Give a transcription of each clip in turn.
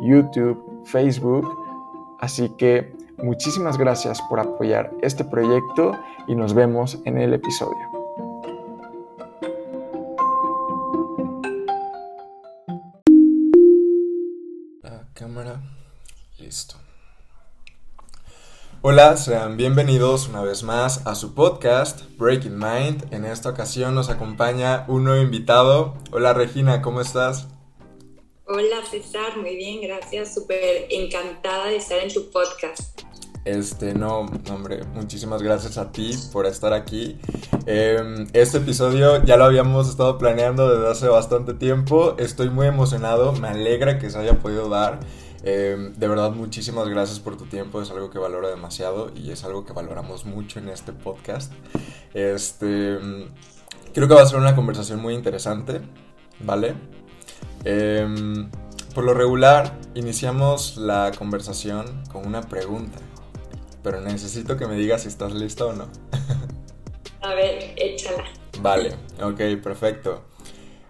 YouTube, Facebook. Así que muchísimas gracias por apoyar este proyecto y nos vemos en el episodio. La cámara, listo. Hola, sean bienvenidos una vez más a su podcast Breaking Mind. En esta ocasión nos acompaña un nuevo invitado. Hola Regina, ¿cómo estás? Hola César, muy bien, gracias. Súper encantada de estar en tu podcast. Este, no, hombre, muchísimas gracias a ti por estar aquí. Em, este episodio ya lo habíamos estado planeando desde hace bastante tiempo. Estoy muy emocionado, me alegra que se haya podido dar. Em, de verdad, muchísimas gracias por tu tiempo, es algo que valoro demasiado y es algo que valoramos mucho en este podcast. Este, creo que va a ser una conversación muy interesante, ¿vale? Em, por lo regular, iniciamos la conversación con una pregunta, pero necesito que me digas si estás lista o no. A ver, échala. Vale, ok, perfecto.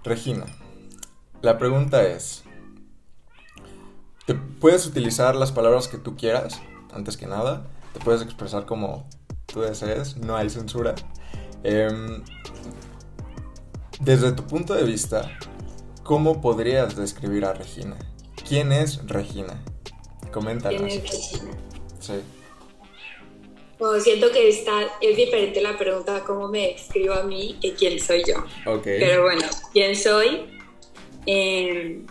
Regina, la pregunta es, ¿te puedes utilizar las palabras que tú quieras, antes que nada? Te puedes expresar como tú desees, no hay censura. Em, desde tu punto de vista, ¿Cómo podrías describir a Regina? ¿Quién es Regina? Coméntanos. ¿Quién es Regina? Sí. Bueno, siento que está, es diferente la pregunta cómo me describo a mí que quién soy yo. Ok. Pero bueno, ¿quién soy? Em,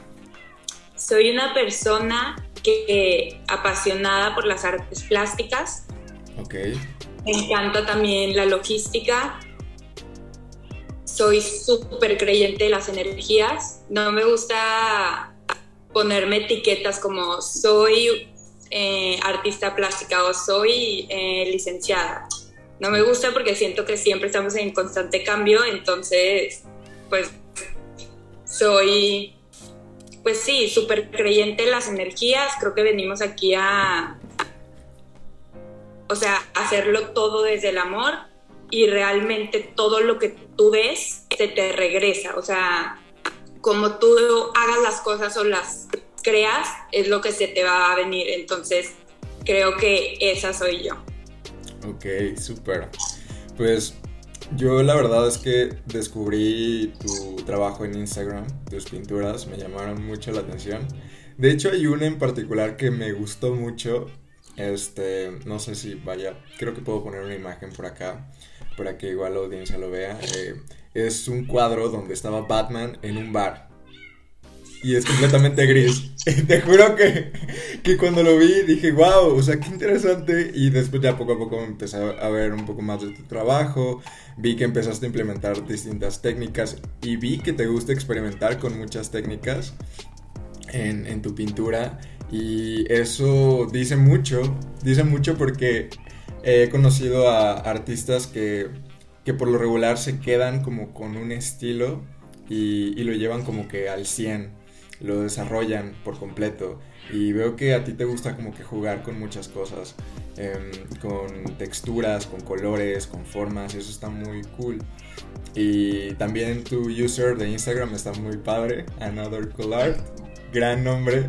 soy una persona que apasionada por las artes plásticas. Ok. Me encanta también la logística, soy súper creyente de las energías. No me gusta ponerme etiquetas como soy eh, artista plástica o soy eh, licenciada. No me gusta porque siento que siempre estamos en constante cambio, entonces, pues, soy, pues sí, súper creyente en las energías. Creo que venimos aquí a, o sea, hacerlo todo desde el amor y realmente todo lo que tú ves se te regresa. O sea, como tú hagas las cosas o las creas, es lo que se te va a venir. Entonces, creo que esa soy yo. Ok, súper. Pues yo la verdad es que descubrí tu trabajo en Instagram, tus pinturas me llamaron mucho la atención. De hecho hay una en particular que me gustó mucho. Este, no sé si vaya, creo que puedo poner una imagen por acá para que igual la audiencia lo vea. Eh, es un cuadro donde estaba Batman en un bar. Y es completamente gris. Te juro que, que cuando lo vi dije, wow, o sea, qué interesante. Y después ya poco a poco empecé a ver un poco más de tu trabajo. Vi que empezaste a implementar distintas técnicas. Y vi que te gusta experimentar con muchas técnicas en, en tu pintura. Y eso dice mucho. Dice mucho porque he conocido a artistas que, por lo regular se quedan como con un estilo y, lo llevan como que al 100, lo desarrollan por completo. Y veo que a ti te gusta como que jugar con muchas cosas, em, con texturas, con colores, con formas, y eso está muy cool. Y también tu user de Instagram está muy padre, Another Cool Art, gran nombre.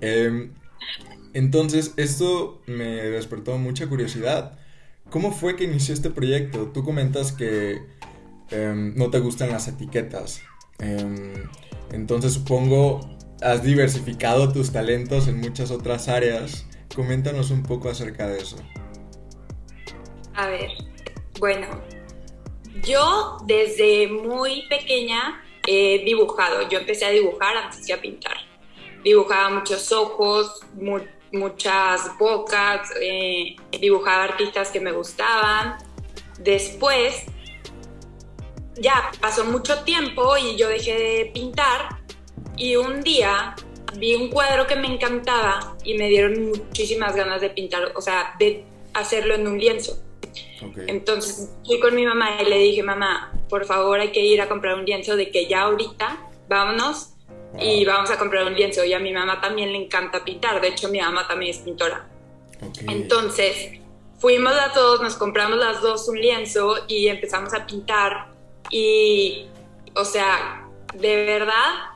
Em, entonces, esto me despertó mucha curiosidad. ¿Cómo fue que inició este proyecto? Tú comentas que em, no te gustan las etiquetas. Em, entonces, supongo has diversificado tus talentos en muchas otras áreas. Coméntanos un poco acerca de eso. A ver, bueno, yo desde muy pequeña he dibujado. Yo empecé a dibujar antes de a pintar. Dibujaba muchos ojos, muchas bocas, eh, dibujaba artistas que me gustaban. Después, ya pasó mucho tiempo y yo dejé de pintar y un día vi un cuadro que me encantaba y me dieron muchísimas ganas de pintar, o sea, de hacerlo en un lienzo. Entonces fui con mi mamá y le dije, mamá, por favor hay que ir a comprar un lienzo de que ya ahorita vámonos y vamos a comprar un lienzo. Y a mi mamá también le encanta pintar, de hecho mi mamá también es pintora. Entonces fuimos a todos, nos compramos las dos un lienzo y empezamos a pintar. Y, o sea, de verdad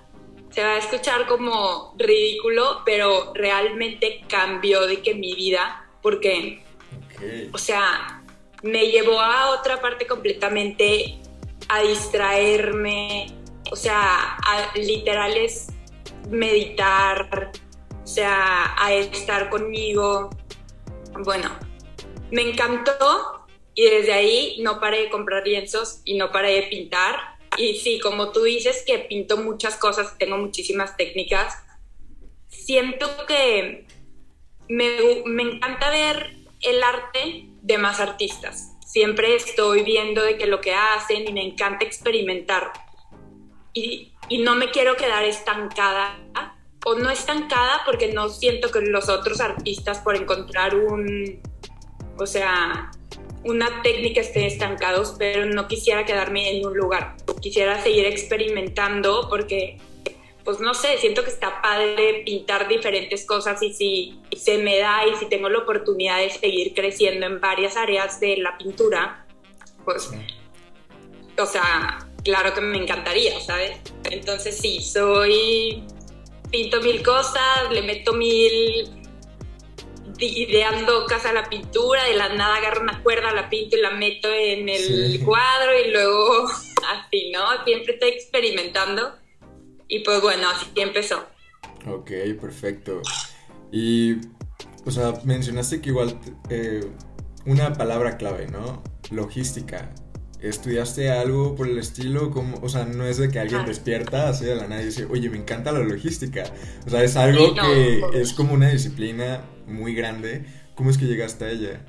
se va a escuchar como ridículo, pero realmente cambió de que mi vida, porque, o sea, me llevó a otra parte completamente a distraerme, o sea, a literal es meditar, o sea, a estar conmigo. Bueno, me encantó y desde ahí no paré de comprar lienzos y no paré de pintar. Y sí, como tú dices que pinto muchas cosas, tengo muchísimas técnicas, siento que me, me encanta ver el arte de más artistas. Siempre estoy viendo de que lo que hacen y me encanta experimentar. Y, y no me quiero quedar estancada, o no estancada porque no siento que los otros artistas por encontrar un, o sea, una técnica estén estancados, pero no quisiera quedarme en un lugar. Quisiera seguir experimentando porque pues no sé, siento que está padre pintar diferentes cosas y si se me da y si tengo la oportunidad de seguir creciendo en varias áreas de la pintura, pues, o sea, claro que me encantaría, ¿sabes? Entonces sí, soy, pinto mil cosas, le meto mil ideando casa a la pintura, de la nada agarro una cuerda, la pinto y la meto en el cuadro y luego así, ¿no? Siempre estoy experimentando y pues bueno, así empezó. Ok, perfecto. Y, o sea, mencionaste que igual eh, una palabra clave, ¿no? Logística. ¿Estudiaste algo por el estilo? Como, o sea, no es de que alguien despierta así de la nada y dice, oye, me encanta la logística. O sea, es algo que es como una disciplina muy grande. ¿Cómo es que llegaste a ella?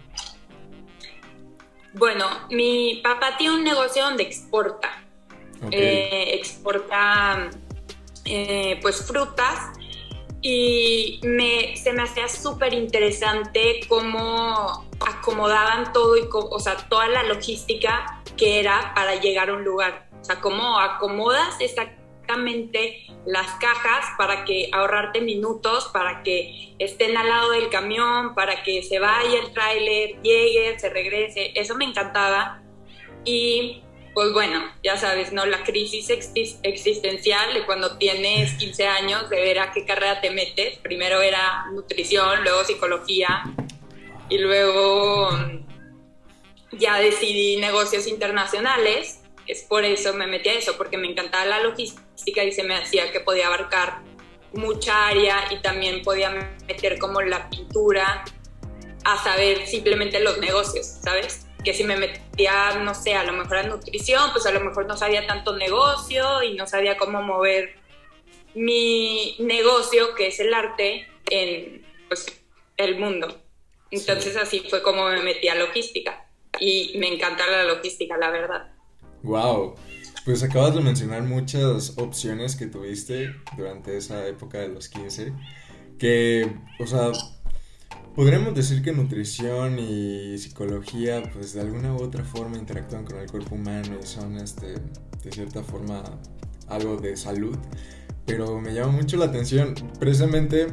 Bueno, mi papá tiene un negocio donde exporta. Eh, exporta eh, pues frutas y me, se me hacía súper interesante cómo acomodaban todo, y, o sea, toda la logística que era para llegar a un lugar. O sea, cómo acomodas exactamente las cajas para que ahorrarte minutos, para que estén al lado del camión, para que se vaya el tráiler, llegue, se regrese. Eso me encantaba. Y pues bueno, ya sabes, ¿no? La crisis existencial de cuando tienes 15 años, de ver a qué carrera te metes. Primero era nutrición, luego psicología y luego ya decidí negocios internacionales. Es por eso me metí a eso, porque me encantaba la logística y se me hacía que podía abarcar mucha área y también podía meter como la pintura a saber simplemente los negocios, ¿sabes? que si me metía, no sé, a lo mejor a nutrición, pues a lo mejor no sabía tanto negocio y no sabía cómo mover mi negocio, que es el arte, en pues, el mundo. Entonces así fue como me metí a logística y me encanta la logística, la verdad. Wow. Pues acabas de mencionar muchas opciones que tuviste durante esa época de los 15, que, o sea, Podríamos decir que nutrición y psicología, pues de alguna u otra forma interactúan con el cuerpo humano y son, este, de cierta forma, algo de salud. Pero me llama mucho la atención, precisamente,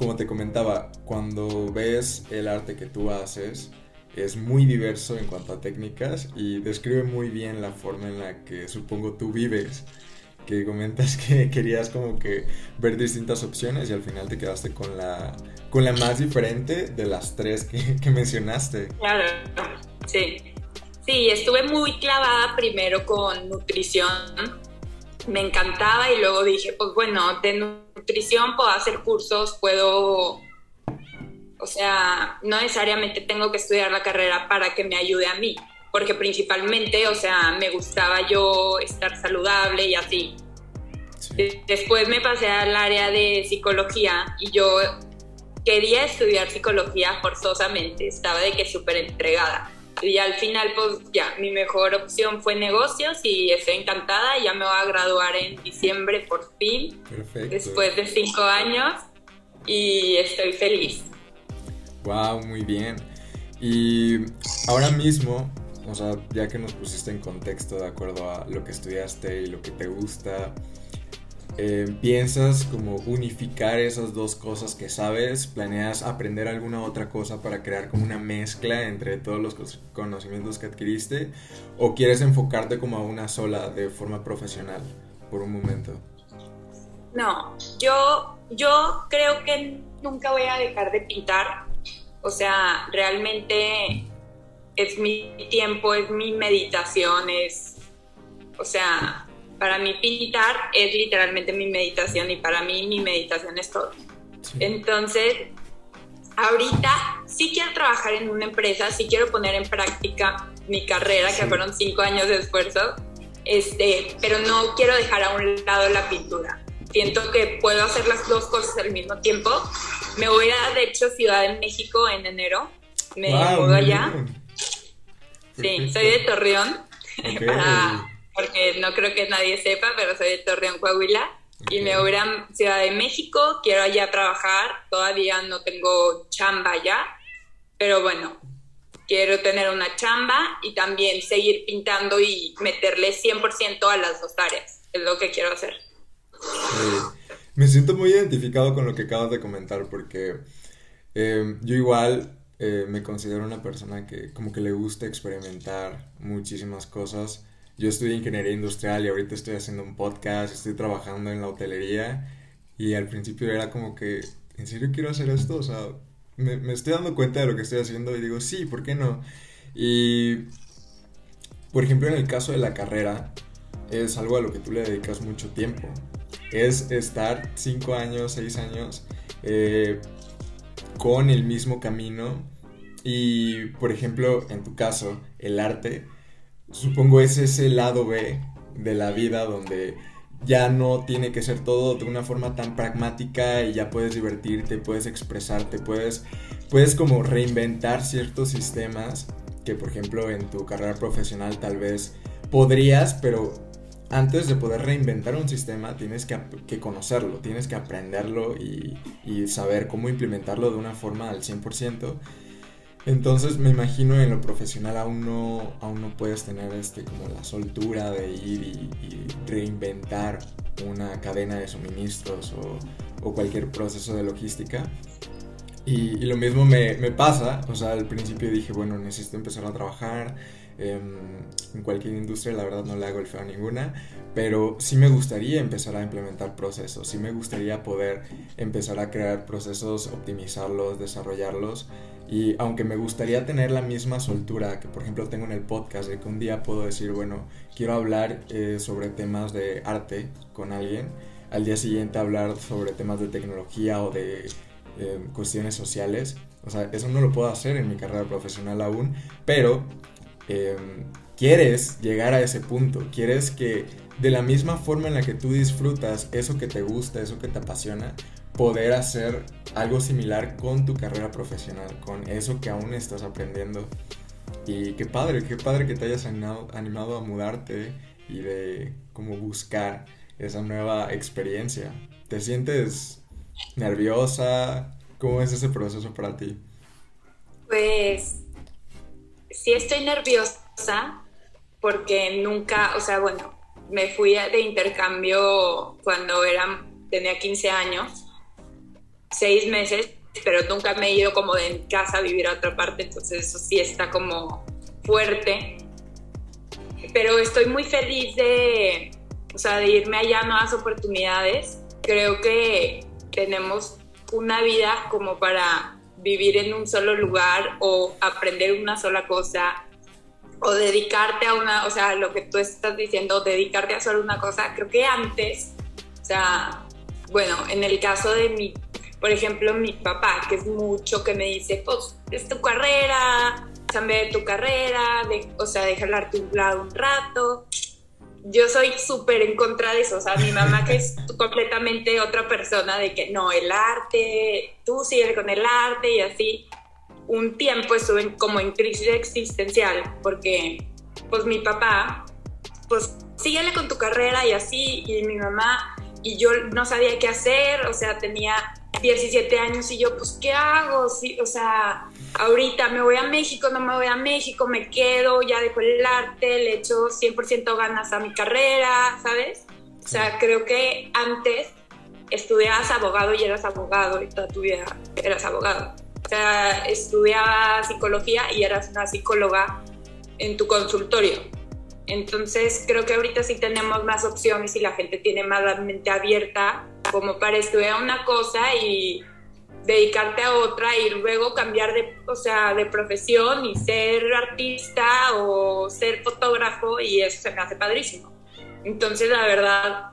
como te comentaba, cuando ves el arte que tú haces, es muy diverso en cuanto a técnicas y describe muy bien la forma en la que supongo tú vives que comentas que querías como que ver distintas opciones y al final te quedaste con la, con la más diferente de las tres que, mencionaste. Claro, sí. Sí, estuve muy clavada primero con nutrición, me encantaba y luego dije, pues bueno, de nutrición puedo hacer cursos, puedo, o sea, no necesariamente tengo que estudiar la carrera para que me ayude a mí porque principalmente, o sea, me gustaba yo estar saludable y así. Después me pasé al área de psicología y yo quería estudiar psicología forzosamente, estaba de que súper entregada. Y al final, pues ya, mi mejor opción fue negocios y estoy encantada. Ya me voy a graduar en diciembre por fin, Perfecto. después de cinco años, y estoy feliz. Wow, muy bien. Y ahora mismo, o sea, ya que nos pusiste en contexto de acuerdo a lo que estudiaste y lo que te gusta, eh, ¿piensas como unificar esas dos cosas que sabes? ¿Planeas aprender alguna otra cosa para crear como una mezcla entre todos los conocimientos que adquiriste? ¿O quieres enfocarte como a una sola de forma profesional por un momento? No, yo, yo creo que nunca voy a dejar de pintar o sea, realmente es mi tiempo, es mi meditación, es, o sea, para mí pintar es literalmente mi meditación y para mí mi meditación es todo. Entonces, ahorita sí quiero trabajar en una empresa, sí quiero poner en práctica mi carrera, que fueron cinco años de esfuerzo, este, pero no quiero dejar a un lado la pintura. Siento que puedo hacer las dos cosas al mismo tiempo me voy a, de hecho, Ciudad de México en enero. Me mudo allá. Sí, soy de Torreón. porque no creo que nadie sepa, pero soy de Torreón, Coahuila. Y me voy a Ciudad de México. Quiero allá trabajar. Todavía no tengo chamba allá. Pero bueno, quiero tener una chamba y también seguir pintando y meterle 100% a las dos áreas. Es lo que quiero hacer. Me siento muy identificado con lo que acabas de comentar porque eh, yo igual eh, me considero una persona que como que le gusta experimentar muchísimas cosas. Yo estudié ingeniería industrial y ahorita estoy haciendo un podcast, estoy trabajando en la hotelería y al principio era como que, ¿en serio quiero hacer esto? O sea, me, me estoy dando cuenta de lo que estoy haciendo y digo, sí, ¿por qué no? Y, por ejemplo, en el caso de la carrera, es algo a lo que tú le dedicas mucho tiempo es estar cinco años, seis años eh, con el mismo camino y, por ejemplo, en tu caso, el arte, supongo es ese lado B de la vida donde ya no tiene que ser todo de una forma tan pragmática y ya puedes divertirte, puedes expresarte, puedes, puedes como reinventar ciertos sistemas que por ejemplo en tu carrera profesional tal vez podrías, pero antes de poder reinventar un sistema tienes que, conocerlo, tienes que aprenderlo y, saber cómo implementarlo de una forma al 100%. Entonces me imagino en lo profesional aún no, aún no puedes tener este, como la soltura de ir y, reinventar una cadena de suministros o, cualquier proceso de logística. Y, y lo mismo me, me, pasa, o sea, al principio dije, bueno, necesito empezar a trabajar, en cualquier industria, la verdad no le hago el feo a ninguna, pero sí me gustaría empezar a implementar procesos, sí me gustaría poder empezar a crear procesos, optimizarlos, desarrollarlos. Y aunque me gustaría tener la misma soltura que por ejemplo tengo en el podcast, de que un día puedo decir, bueno, quiero hablar eh, sobre temas de arte con alguien, al día siguiente hablar sobre temas de tecnología o de eh, cuestiones sociales. O sea, eso no lo puedo hacer en mi carrera profesional aún, pero Em, quieres llegar a ese punto, quieres que de la misma forma en la que tú disfrutas eso que te gusta, eso que te apasiona, poder hacer algo similar con tu carrera profesional, con eso que aún estás aprendiendo. Y qué padre, qué padre que te hayas animado, animado a mudarte y de cómo buscar esa nueva experiencia. ¿Te sientes nerviosa? ¿Cómo es ese proceso para ti? Pues sí estoy nerviosa porque nunca, o sea, bueno, me fui de intercambio cuando era, tenía 15 años, seis meses, pero nunca me he ido como de casa a vivir a otra parte, entonces eso sí está como fuerte. Pero estoy muy feliz de, o sea, de irme allá a nuevas oportunidades. Creo que tenemos una vida como para vivir en un solo lugar o aprender una sola cosa o dedicarte a una, o sea, lo que tú estás diciendo, dedicarte a solo una cosa, creo que antes, o sea, bueno, en el caso de mi, por ejemplo, mi papá, que es mucho que me dice, pues, es tu carrera, cambia de tu carrera, de, o sea, déjala a tu lado un rato, yo soy súper en contra de eso, o sea, mi mamá que es completamente otra persona de que no, el arte, tú sigues con el arte y así, un tiempo estuve como en crisis existencial porque pues mi papá, pues síguele con tu carrera y así, y mi mamá, y yo no sabía qué hacer, o sea, tenía 17 años y yo, pues, ¿qué hago? Sí, o sea, ahorita me voy a México, no me voy a México, me quedo, ya dejo el arte, le echo 100% ganas a mi carrera, ¿sabes? O sea, creo que antes estudiabas abogado y eras abogado y toda tu vida eras abogado. O sea, estudiabas psicología y eras una psicóloga en tu consultorio. Entonces, creo que ahorita sí tenemos más opciones y la gente tiene más la mente abierta como para estudiar una cosa y dedicarte a otra y luego cambiar de, o sea, de profesión y ser artista o ser fotógrafo y eso se me hace padrísimo. Entonces, la verdad,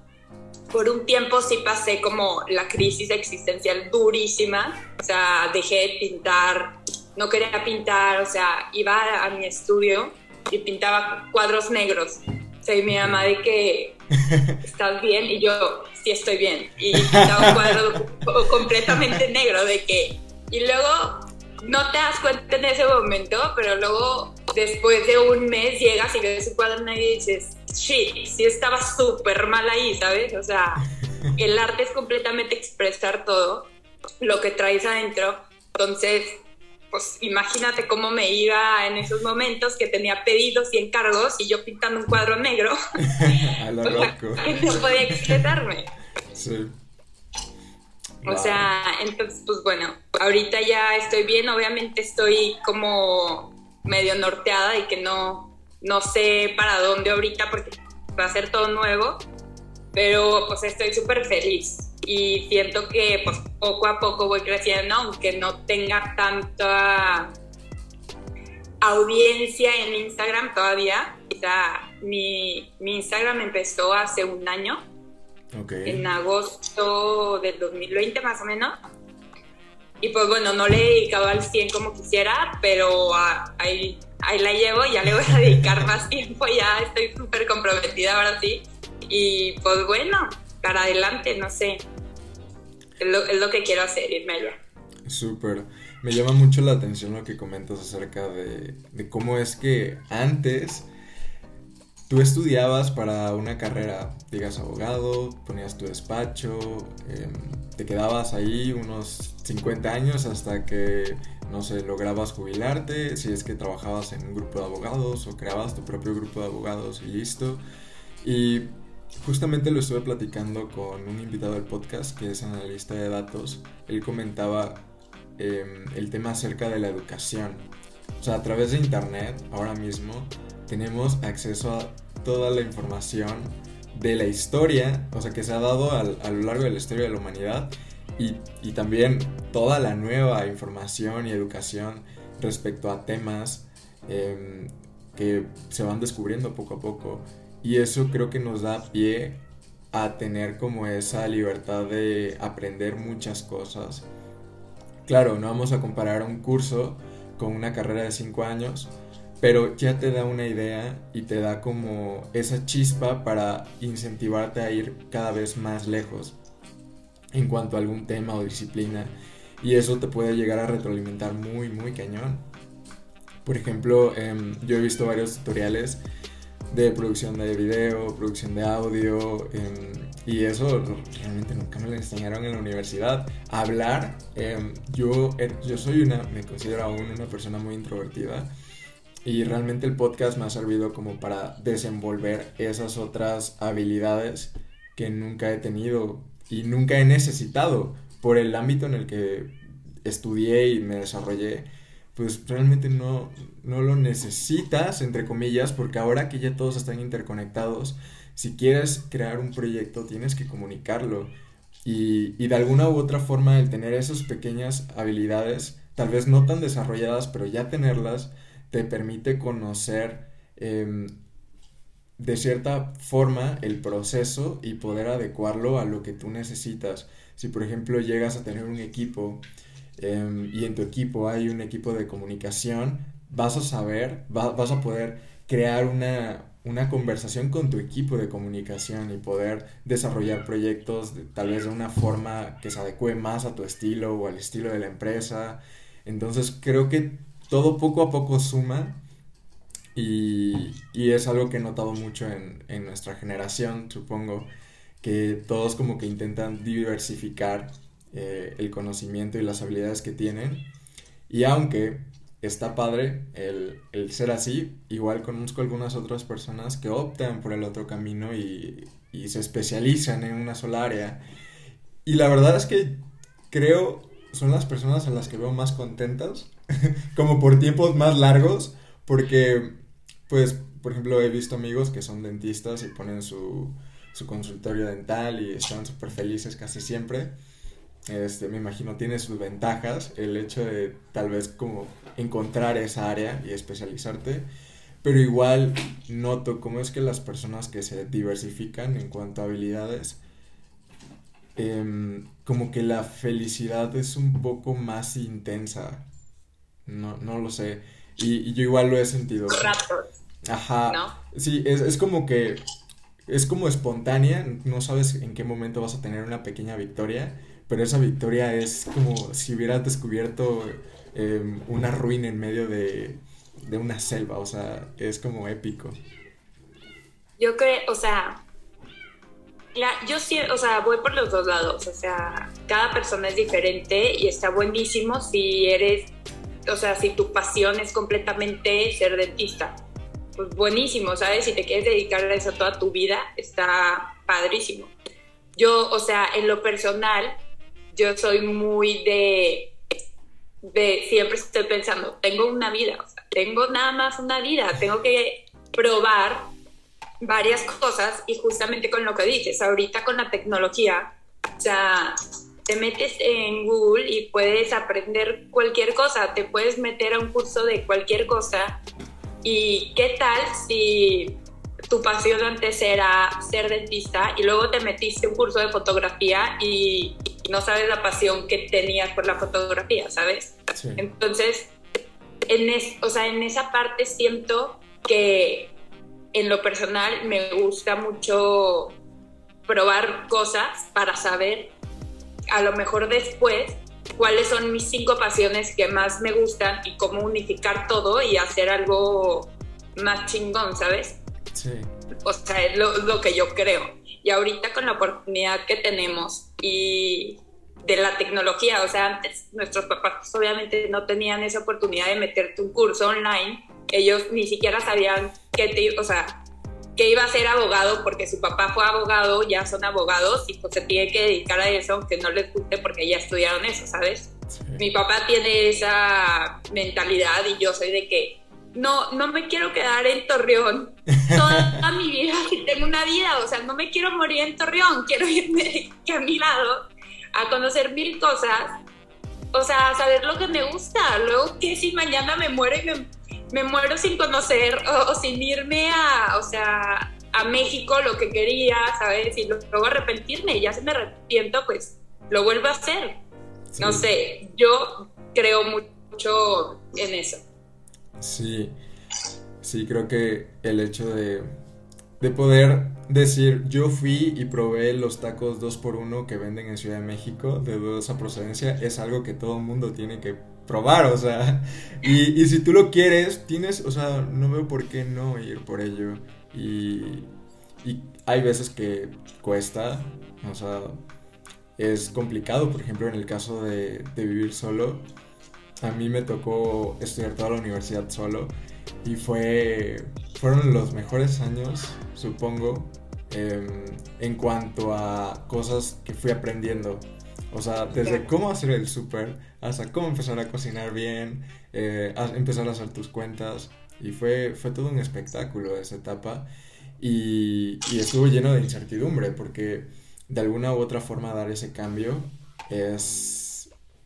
por un tiempo sí pasé como la crisis existencial durísima, o sea, dejé de pintar, no quería pintar, o sea, iba a mi estudio y pintaba cuadros negros. O sea, y mi mamá de que estás bien y yo sí estoy bien. Y pintaba un cuadro completamente negro de que... Y luego no te das cuenta en ese momento, pero luego después de un mes llegas y ves un cuadro y dices, shit, sí estaba súper mal ahí, ¿sabes? O sea, el arte es completamente expresar todo lo que traes adentro. Entonces, pues imagínate cómo me iba en esos momentos que tenía pedidos y encargos y yo pintando un cuadro negro. A lo loco. no podía expresarme. Sí. O sea, entonces, pues bueno, ahorita ya estoy bien, obviamente estoy como medio norteada y que no, no sé para dónde ahorita porque va a ser todo nuevo, pero pues estoy súper feliz y siento que pues poco a poco voy creciendo, aunque no tenga tanta audiencia en Instagram todavía. O sea, mi, mi Instagram empezó hace un año, en agosto del 2020 más o menos. Y pues bueno, no le he dedicado al 100 como quisiera, pero ahí, ahí la llevo, ya le voy a dedicar más tiempo, ya estoy súper comprometida ahora sí. Y pues bueno, para adelante, no sé. Es lo, que quiero hacer, irme Súper. Me llama mucho la atención lo que comentas acerca de, cómo es que antes tú estudiabas para una carrera, digas abogado, ponías tu despacho, em, te quedabas ahí unos 50 años hasta que, no sé, lograbas jubilarte, si es que trabajabas en un grupo de abogados o creabas tu propio grupo de abogados y listo. Y Justamente lo estuve platicando con un invitado del podcast que es analista de datos. Él comentaba em, el tema acerca de la educación. O sea, a través de Internet, ahora mismo, tenemos acceso a toda la información de la historia, o sea, que se ha dado a lo largo de la historia de la humanidad y, y, también toda la nueva información y educación respecto a temas em, que se van descubriendo poco a poco. Y eso creo que nos da pie a tener como esa libertad de aprender muchas cosas. Claro, no vamos a comparar un curso con una carrera de 5 años, pero ya te da una idea y te da como esa chispa para incentivarte a ir cada vez más lejos en cuanto a algún tema o disciplina. Y eso te puede llegar a retroalimentar muy, muy cañón. Por ejemplo, em, yo he visto varios tutoriales de producción de video, producción de audio, em, y eso realmente nunca me lo enseñaron en la universidad. Hablar, em, yo, er, yo soy una, me considero aún una persona muy introvertida, y realmente el podcast me ha servido como para desenvolver esas otras habilidades que nunca he tenido y nunca he necesitado por el ámbito en el que estudié y me desarrollé pues realmente no, no lo necesitas, entre comillas, porque ahora que ya todos están interconectados, si quieres crear un proyecto tienes que comunicarlo. Y, y, de alguna u otra forma el tener esas pequeñas habilidades, tal vez no tan desarrolladas, pero ya tenerlas, te permite conocer em, de cierta forma el proceso y poder adecuarlo a lo que tú necesitas. Si por ejemplo llegas a tener un equipo Em, y en tu equipo hay un equipo de comunicación, vas a saber, vas a poder crear una, una conversación con tu equipo de comunicación y poder desarrollar proyectos tal vez de una forma que se adecue más a tu estilo o al estilo de la empresa. Entonces creo que todo poco a poco suma y, es algo que he notado mucho en, en nuestra generación, supongo, que todos como que intentan diversificar eh, el conocimiento y las habilidades que tienen. Y aunque está padre el, el, ser así, igual conozco algunas otras personas que optan por el otro camino y, y se especializan en una sola área. Y la verdad es que creo son las personas a las que veo más contentas, como por tiempos más largos, porque pues, por ejemplo, he visto amigos que son dentistas y ponen su, su consultorio dental y están súper felices casi siempre. Este, me imagino tiene sus ventajas el hecho de tal vez como encontrar esa área y especializarte, pero igual noto cómo es que las personas que se diversifican en cuanto a habilidades, em, como que la felicidad es un poco más intensa, no, no lo sé, y, yo igual lo he sentido. Ajá. Sí, es, es como que es como espontánea, no sabes en qué momento vas a tener una pequeña victoria, pero esa victoria es como si hubieras descubierto em, una ruina en medio de, de, una selva, o sea, es como épico. Yo creo, o sea, yo sí, o sea, voy por los dos lados, o sea, cada persona es diferente y está buenísimo si eres, o sea, si tu pasión es completamente ser dentista pues buenísimo, ¿sabes? Si te quieres dedicar a eso toda tu vida, está padrísimo. Yo, o sea, en lo personal, yo soy muy de, de siempre estoy pensando, tengo una vida, tengo nada más una vida, tengo que probar varias cosas y justamente con lo que dices, ahorita con la tecnología, o sea, te metes en Google y puedes aprender cualquier cosa, te puedes meter a un curso de cualquier cosa ¿Y qué tal si tu pasión antes era ser dentista y luego te metiste un curso de fotografía y, no sabes la pasión que tenías por la fotografía, ¿sabes? Entonces, en, o sea, en esa parte siento que en lo personal me gusta mucho probar cosas para saber a lo mejor después cuáles son mis cinco pasiones que más me gustan y cómo unificar todo y hacer algo más chingón, ¿sabes? Sí. O sea, es lo, que yo creo. Y ahorita con la oportunidad que tenemos y de la tecnología, o sea, antes nuestros papás obviamente no tenían esa oportunidad de meterte un curso online, ellos ni siquiera sabían qué te, o sea, que iba a ser abogado porque su papá fue abogado, ya son abogados y pues se tiene que dedicar a eso, aunque no les guste porque ya estudiaron eso, ¿sabes? Mi papá tiene esa mentalidad y yo soy de que no, no me quiero quedar en Torreón toda mi vida tengo una vida, o sea, no me quiero morir en Torreón, quiero irme a mi lado a conocer mil cosas, o sea, a saber lo que me gusta, luego que si mañana me muero y me me muero sin conocer o, sin irme a, o sea, a México lo que quería, ¿sabes? Y luego arrepentirme, y ya se me arrepiento, pues lo vuelvo a hacer. No sé, yo creo mucho en eso. Sí, sí, creo que el hecho de, de poder decir, yo fui y probé los tacos 2x1 que venden en Ciudad de México de dudosa procedencia, es algo que todo el mundo tiene que probar, o sea, y, si tú lo quieres, tienes, o sea, no veo por qué no ir por ello. Y, y hay veces que cuesta, o sea, es complicado, por ejemplo, en el caso de, de vivir solo, a mí me tocó estudiar toda la universidad solo y fue, fueron los mejores años, supongo, em, en cuanto a cosas que fui aprendiendo. O sea, desde cómo hacer el súper hasta cómo empezar a cocinar bien, eh, empezar a hacer tus cuentas. Y fue, fue todo un espectáculo esa etapa. Y, y, estuvo lleno de incertidumbre porque de alguna u otra forma dar ese cambio es,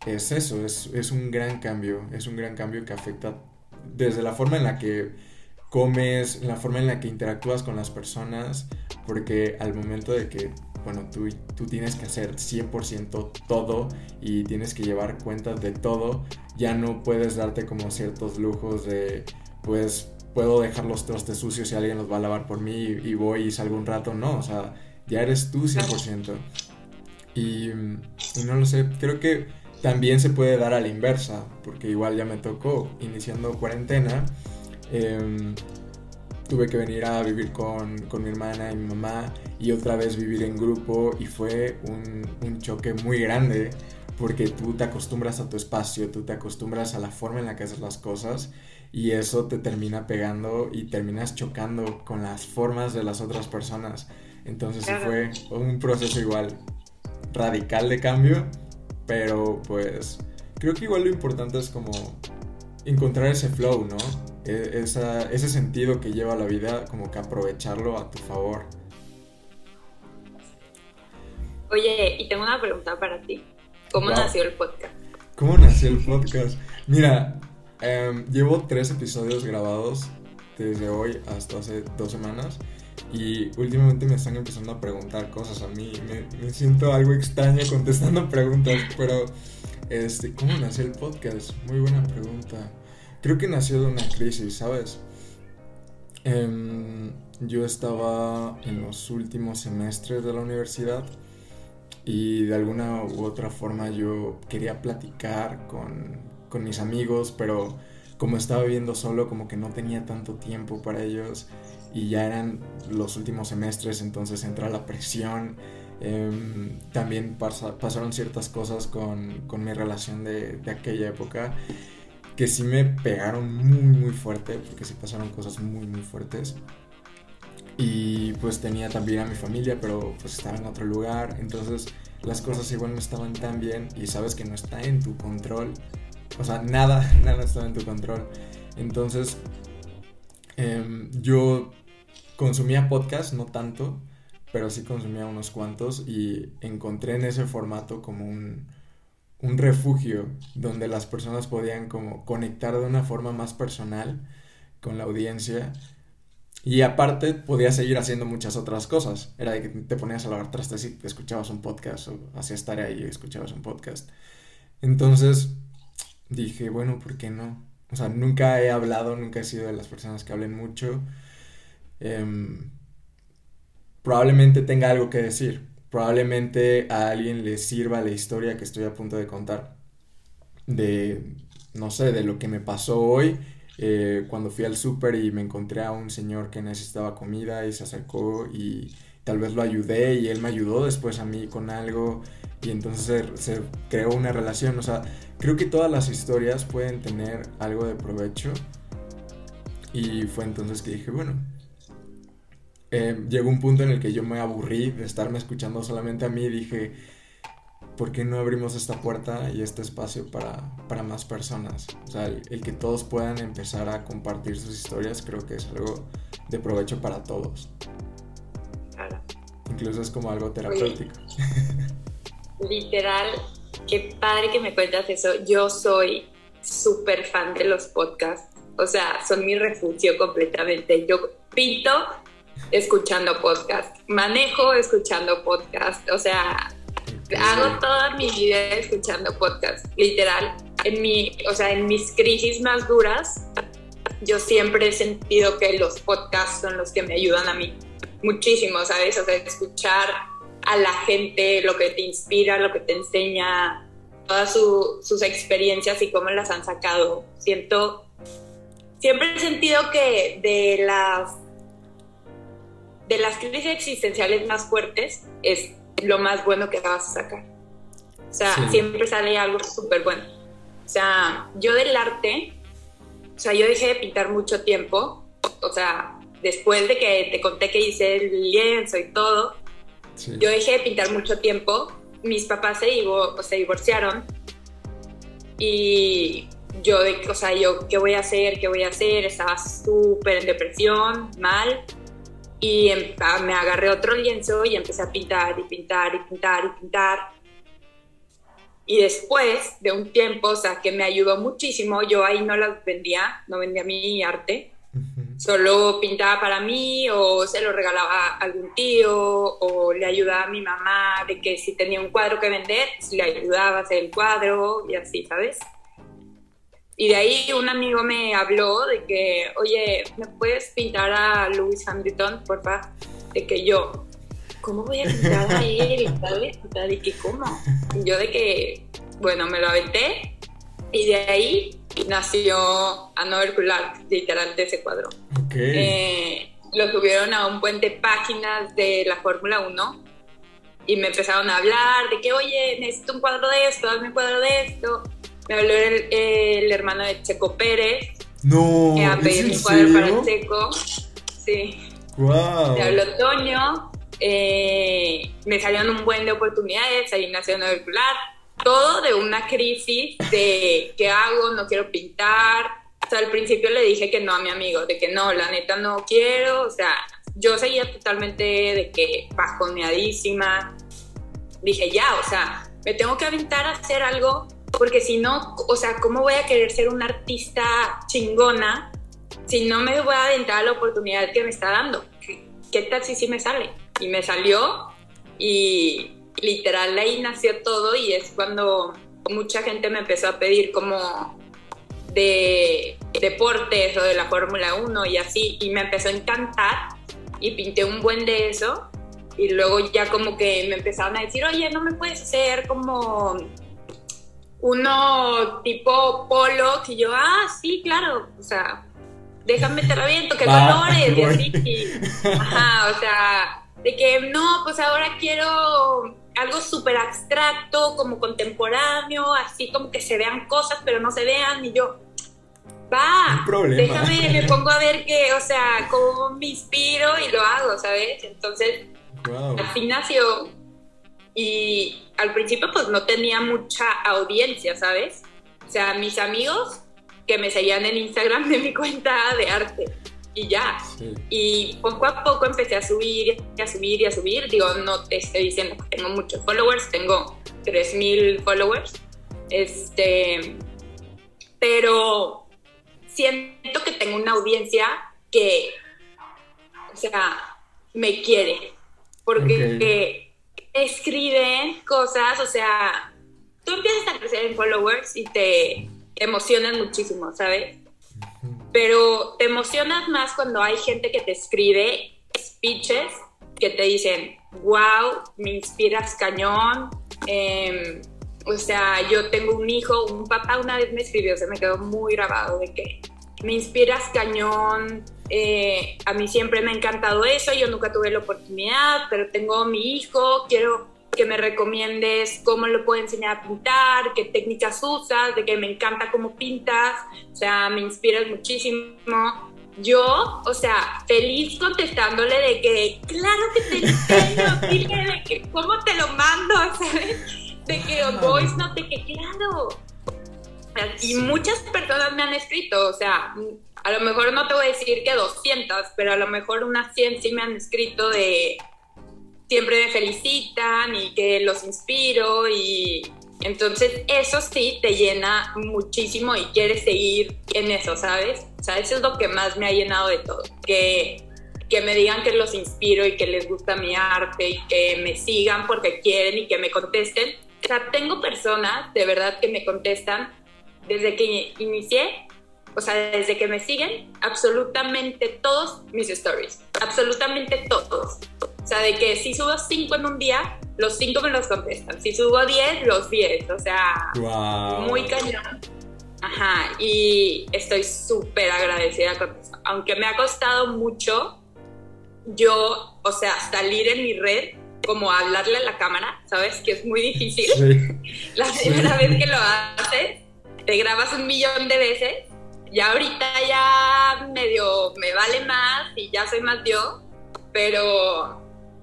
es eso, es, es un gran cambio. Es un gran cambio que afecta desde la forma en la que comes, la forma en la que interactúas con las personas, porque al momento de que bueno, tú, tú tienes que hacer 100% todo y tienes que llevar cuentas de todo, ya no puedes darte como ciertos lujos de, pues, puedo dejar los trastes sucios y alguien los va a lavar por mí y, voy y salgo un rato, no, o sea, ya eres tú 100%. Y, y no lo sé, creo que también se puede dar a la inversa, porque igual ya me tocó, iniciando cuarentena, em, tuve que venir a vivir con, mi hermana y mi mamá y otra vez vivir en grupo y fue un, un choque muy grande porque tú te acostumbras a tu espacio, tú te acostumbras a la forma en la que haces las cosas y eso te termina pegando y terminas chocando con las formas de las otras personas. Entonces fue un proceso igual radical de cambio, pero pues creo que igual lo importante es como encontrar ese flow, ¿no? E, ese sentido que lleva la vida, como que aprovecharlo a tu favor. Oye, y tengo una pregunta para ti. ¿Cómo nació el podcast? ¿Cómo nació el podcast? Mira, em, llevo tres episodios grabados desde hoy hasta hace dos semanas y últimamente me están empezando a preguntar cosas a mí. Me, siento algo extraño contestando preguntas, pero este, ¿cómo nació el podcast? Muy buena pregunta. Creo que nació de una crisis, ¿sabes? Em, yo estaba en los últimos semestres de la universidad y de alguna u otra forma yo quería platicar con, con mis amigos, pero como estaba viviendo solo, como que no tenía tanto tiempo para ellos y ya eran los últimos semestres, entonces entra la presión. Em, también pasaron ciertas cosas con, con mi relación de, de, aquella época que sí me pegaron muy muy fuerte, porque sí pasaron cosas muy muy fuertes. Y pues tenía también a mi familia, pero pues estaba en otro lugar, entonces las cosas igual no estaban tan bien y sabes que no está en tu control. O sea, nada, nada estaba en tu control. Entonces, em, yo consumía podcast, no tanto, pero sí consumía unos cuantos y encontré en ese formato como un, un refugio donde las personas podían como conectar de una forma más personal con la audiencia y aparte podías seguir haciendo muchas otras cosas. Era de que te ponías a lavar trastes y escuchabas un podcast o hacías tarea y escuchabas un podcast. Entonces dije, bueno, ¿por qué no? O sea, nunca he hablado, nunca he sido de las personas que hablen mucho. Em, probablemente tenga algo que decir. Probablemente a alguien le sirva la historia que estoy a punto de contar. De, no sé, de lo que me pasó hoy. Eh, cuando fui al súper y me encontré a un señor que necesitaba comida y se acercó y tal vez lo ayudé y él me ayudó después a mí con algo y entonces se, se creó una relación. O sea, creo que todas las historias pueden tener algo de provecho. Y fue entonces que dije, bueno, eh, llegó un punto en el que yo me aburrí de estarme escuchando solamente a mí y dije, ¿por qué no abrimos esta puerta y este espacio para, para más personas? O sea, el, que todos puedan empezar a compartir sus historias creo que es algo de provecho para todos. Claro. Incluso es como algo terapéutico. literal, qué padre que me cuentas eso. Yo soy súper fan de los podcasts. O sea, son mi refugio completamente. Yo pinto escuchando podcast, manejo escuchando podcast, o sea, hago toda mi vida escuchando podcast, literal. En mi, o sea, en mis crisis más duras, yo siempre he sentido que los podcasts son los que me ayudan a mí muchísimo, ¿sabes? O sea, escuchar a la gente, lo que te inspira, lo que te enseña, todas sus experiencias y cómo las han sacado. Siento, siempre he sentido que de las de las crisis existenciales más fuertes es lo más bueno que vas a sacar. O sea, siempre sale algo súper bueno. O sea, yo del arte, o sea, yo dejé de pintar mucho tiempo. O sea, después de que te conté que hice el lienzo y todo, yo dejé de pintar mucho tiempo. Mis papás se, se divorciaron. Y yo, o sea, yo, ¿qué voy a hacer? ¿Qué voy a hacer? Estaba súper en depresión, mal y em, me agarré otro lienzo y empecé a pintar y pintar y pintar y pintar. Y después de un tiempo, o sea, que me ayudó muchísimo, yo ahí no las vendía, no vendía mi arte, solo pintaba para mí o se lo regalaba a algún tío o le ayudaba a mi mamá de que si tenía un cuadro que vender, pues le ayudaba a hacer el cuadro y así, ¿sabes? Y de ahí un amigo me habló de que, oye, ¿me puedes pintar a Lewis Hamilton, porfa? De que yo, ¿cómo voy a pintar a él? ¿Sabes? De que, ¿cómo? yo de que, bueno, me lo aventé y de ahí nació Another Clark, literal, de ese cuadro. Eh, lo subieron a un buen de páginas de la Fórmula 1 y me empezaron a hablar de que, oye, necesito un cuadro de esto, hazme un cuadro de esto. Me habló el, hermano de Checo Pérez. No. Que a pedir un cuadro para Checo. Sí. Wow. Me habló Toño. Eh, me salieron un buen de oportunidades, ahí nació Novecular. Todo de una crisis de qué hago, no quiero pintar. O sea, al principio le dije que no a mi amigo, de que no, la neta no quiero. O sea, yo seguía totalmente de que bajoneadísima. Dije, ya, o sea, me tengo que aventar a hacer algo, porque si no, o sea, ¿cómo voy a querer ser una artista chingona si no me voy a aventar a la oportunidad que me está dando? ¿Qué tal si sí me sale? Y me salió y literal ahí nació todo y es cuando mucha gente me empezó a pedir como de deportes o de la Fórmula 1 y así, y me empezó a encantar y pinté un buen de eso y luego ya como que me empezaron a decir, oye, no me puedes hacer como uno tipo polo, que yo, ah, sí, claro, o sea, déjame te reviento, que colores y así. ajá, o sea, de que no, pues ahora quiero algo súper abstracto, como contemporáneo, así como que se vean cosas, pero no se vean, y yo, va, déjame, me pongo a ver qué, o sea, cómo me inspiro y lo hago, ¿sabes? Entonces, así nació. Y al principio pues no tenía mucha audiencia, ¿sabes? O sea, mis amigos que me seguían en Instagram de mi cuenta de arte y ya. Y poco a poco empecé a subir y a subir y a subir. Digo, no te estoy diciendo que tengo muchos followers, tengo 3000 followers. Este, pero siento que tengo una audiencia que, o sea, me quiere. Porque escriben cosas, o sea, tú empiezas a crecer en followers y te emocionan muchísimo, ¿sabes? Pero te emocionas más cuando hay gente que te escribe speeches que te dicen, wow, me inspiras cañón. Em, o sea, yo tengo un hijo, un papá una vez me escribió, se me quedó muy grabado de que me inspiras cañón. Eh, a mí siempre me ha encantado eso, yo nunca tuve la oportunidad, pero tengo mi hijo, quiero que me recomiendes cómo lo puedo enseñar a pintar, qué técnicas usas, de que me encanta cómo pintas, o sea, me inspiras muchísimo. Yo, o sea, feliz contestándole de que, claro que te enseño, dile de que, ¿cómo te lo mando? ¿Sabes? De que voice note, que claro. Y muchas personas me han escrito, o sea, a lo mejor no te voy a decir que 200, pero a lo mejor unas 100 sí me han escrito de siempre me felicitan y que los inspiro y entonces eso sí te llena muchísimo y quieres seguir en eso, ¿sabes? O sea, eso es lo que más me ha llenado de todo, que, que me digan que los inspiro y que les gusta mi arte y que me sigan porque quieren y que me contesten. O sea, tengo personas de verdad que me contestan desde que inicié o sea, desde que me siguen, absolutamente todos mis stories, absolutamente todos. O sea, de que si subo cinco en un día, los cinco me los contestan. Si subo diez, los diez. O sea, muy cañón. Ajá, y estoy súper agradecida con eso. Aunque me ha costado mucho, yo, o sea, salir en mi red, como hablarle a la cámara, ¿sabes? Que es muy difícil. La primera vez que lo haces, te grabas un millón de veces. Ya ahorita ya medio me vale más y ya soy más yo, pero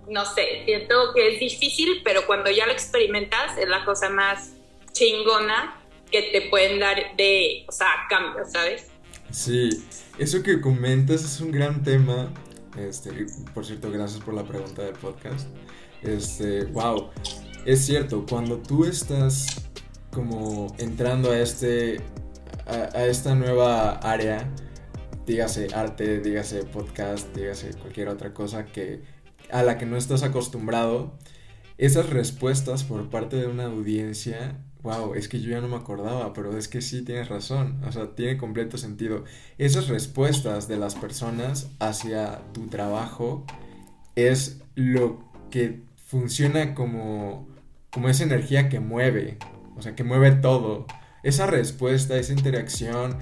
no sé, siento que es difícil, pero cuando ya lo experimentas es la cosa más chingona que te pueden dar de, o sea, cambio, ¿sabes? Sí, eso que comentas es un gran tema. Este, por cierto, gracias por la pregunta del podcast. Este, wow, es cierto, cuando tú estás como entrando a este, a, esta nueva área, dígase arte, dígase podcast, dígase cualquier otra cosa que a la que no estás acostumbrado, esas respuestas por parte de una audiencia, wow, es que yo ya no me acordaba, pero es que sí tienes razón, o sea, tiene completo sentido. Esas respuestas de las personas hacia tu trabajo es lo que funciona como, como esa energía que mueve. O sea, que mueve todo. Esa respuesta, esa interacción,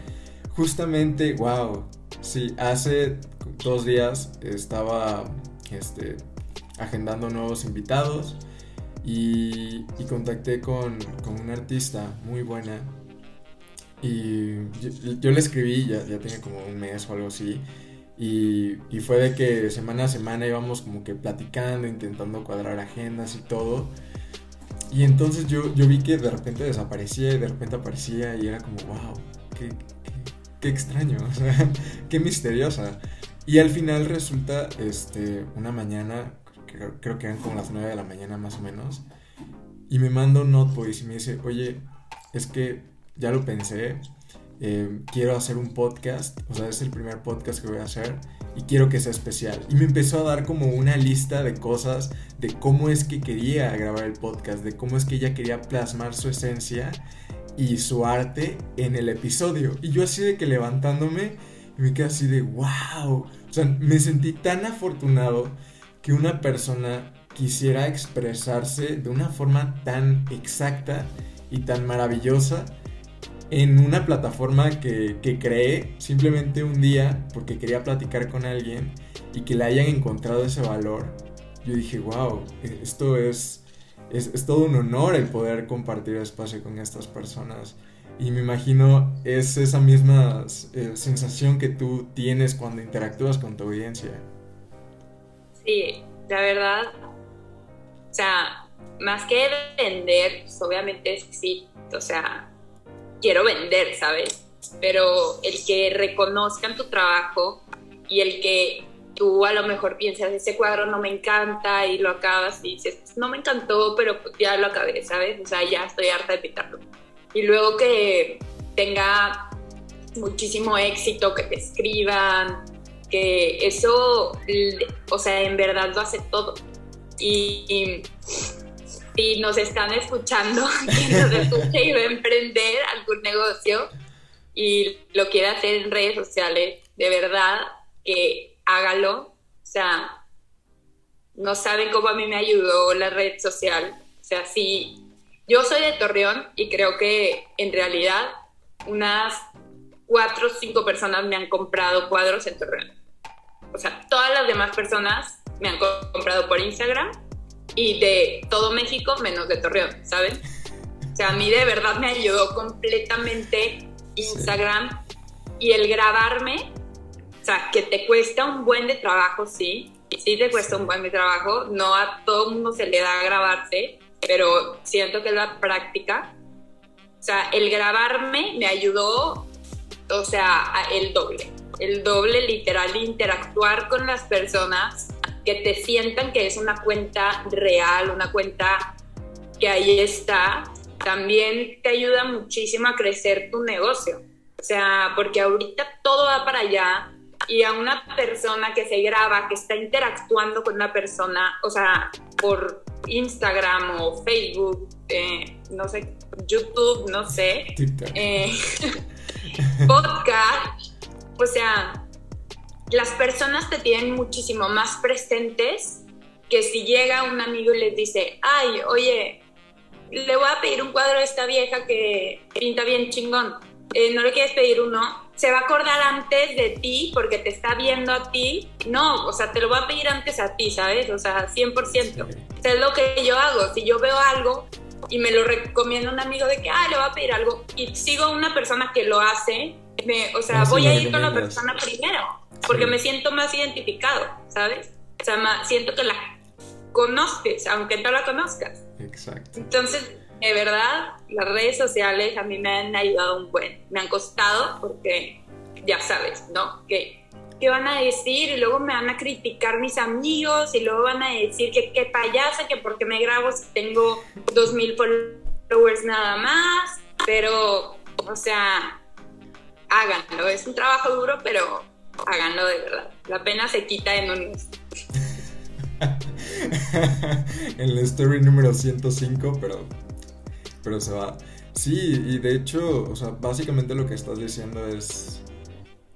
justamente, wow, sí, hace dos días estaba este, agendando nuevos invitados y, contacté con, con, una artista muy buena y yo, le escribí, ya, ya tiene como un mes o algo así, y, y, fue de que semana a semana íbamos como que platicando, intentando cuadrar agendas y todo. Y entonces yo, yo vi que de repente desaparecía y de repente aparecía y era como, wow, qué, qué, extraño, o sea, qué misteriosa. Y al final resulta, este, una mañana, creo, creo que eran como las 9 de la mañana más o menos, y me manda un notebook y me dice, oye, es que ya lo pensé, eh, quiero hacer un podcast, o sea, es el primer podcast que voy a hacer y quiero que sea especial. Y me empezó a dar como una lista de cosas de cómo es que quería grabar el podcast, de cómo es que ella quería plasmar su esencia y su arte en el episodio. Y yo así de que levantándome me quedé así de wow. O sea, me sentí tan afortunado que una persona quisiera expresarse de una forma tan exacta y tan maravillosa en una plataforma que, que, creé simplemente un día porque quería platicar con alguien y que le hayan encontrado ese valor, yo dije, wow, e, esto es, es, todo un honor el poder compartir espacio con estas personas. Y me imagino es esa misma eh, sensación que tú tienes cuando interactúas con tu audiencia. Sí, la verdad, o sea, más que vender, pues obviamente sí, o sea, quiero vender, ¿sabes? Pero el que reconozcan tu trabajo y el que tú a lo mejor piensas, ese cuadro no me encanta y lo acabas y dices, no me encantó, pero ya lo acabé, ¿sabes? O sea, ya estoy harta de pintarlo. Y luego que tenga muchísimo éxito, que te escriban, que eso, o sea, en verdad lo hace todo. Y, si nos están escuchando, quien nos escuche y va a emprender algún negocio y lo quiere hacer en redes sociales, de verdad que hágalo. O sea, no saben cómo a mí me ayudó la red social. O sea, sí, yo soy de Torreón y creo que en realidad unas cuatro o cinco personas me han comprado cuadros en Torreón. O sea, todas las demás personas me han comprado por Instagram y de todo México menos de Torreón, ¿saben? O sea, a mí de verdad me ayudó completamente Instagram y el grabarme, o sea, que te cuesta un buen de trabajo, sí, sí te cuesta un buen de trabajo, no a todo mundo se le da a grabarse, pero siento que es la práctica. O sea, el grabarme me ayudó, o sea, el doble, el doble literal, interactuar con las personas que te sientan que es una cuenta real, una cuenta que ahí está, también te ayuda muchísimo a crecer tu negocio. O sea, porque ahorita todo va para allá y a una persona que se graba, que está interactuando con una persona, o sea, por Instagram o Facebook, eh, no sé, YouTube, no sé, eh, podcast, o sea, las personas te tienen muchísimo más presentes que si llega un amigo y les dice, ay, oye, le voy a pedir un cuadro a esta vieja que pinta bien chingón, eh, ¿no le quieres pedir uno? Se va a acordar antes de ti porque te está viendo a ti. No, o sea, te lo voy a pedir antes a ti, ¿sabes? O sea, 100%. es lo que yo hago. Si yo veo algo y me lo recomienda un amigo de que, ay, le voy a pedir algo y sigo a una persona que lo hace, me, o sea, voy a ir con la persona primero porque me siento más identificado, ¿sabes? O sea, siento que la conoces, aunque no la conozcas. Exacto. Entonces, de verdad, las redes sociales a mí me han ayudado un buen. Me han costado porque, ya sabes, ¿no? Que ¿qué van a decir? Y luego me van a criticar mis amigos y luego van a decir que qué payasa, que porque me grabo si tengo dos mil followers nada más, pero, o sea, háganlo, es un trabajo duro, pero háganlo de verdad. La pena se quita en un mes. en la story número 105, pero, pero se va. Sí, y de hecho, o sea, básicamente lo que estás diciendo es,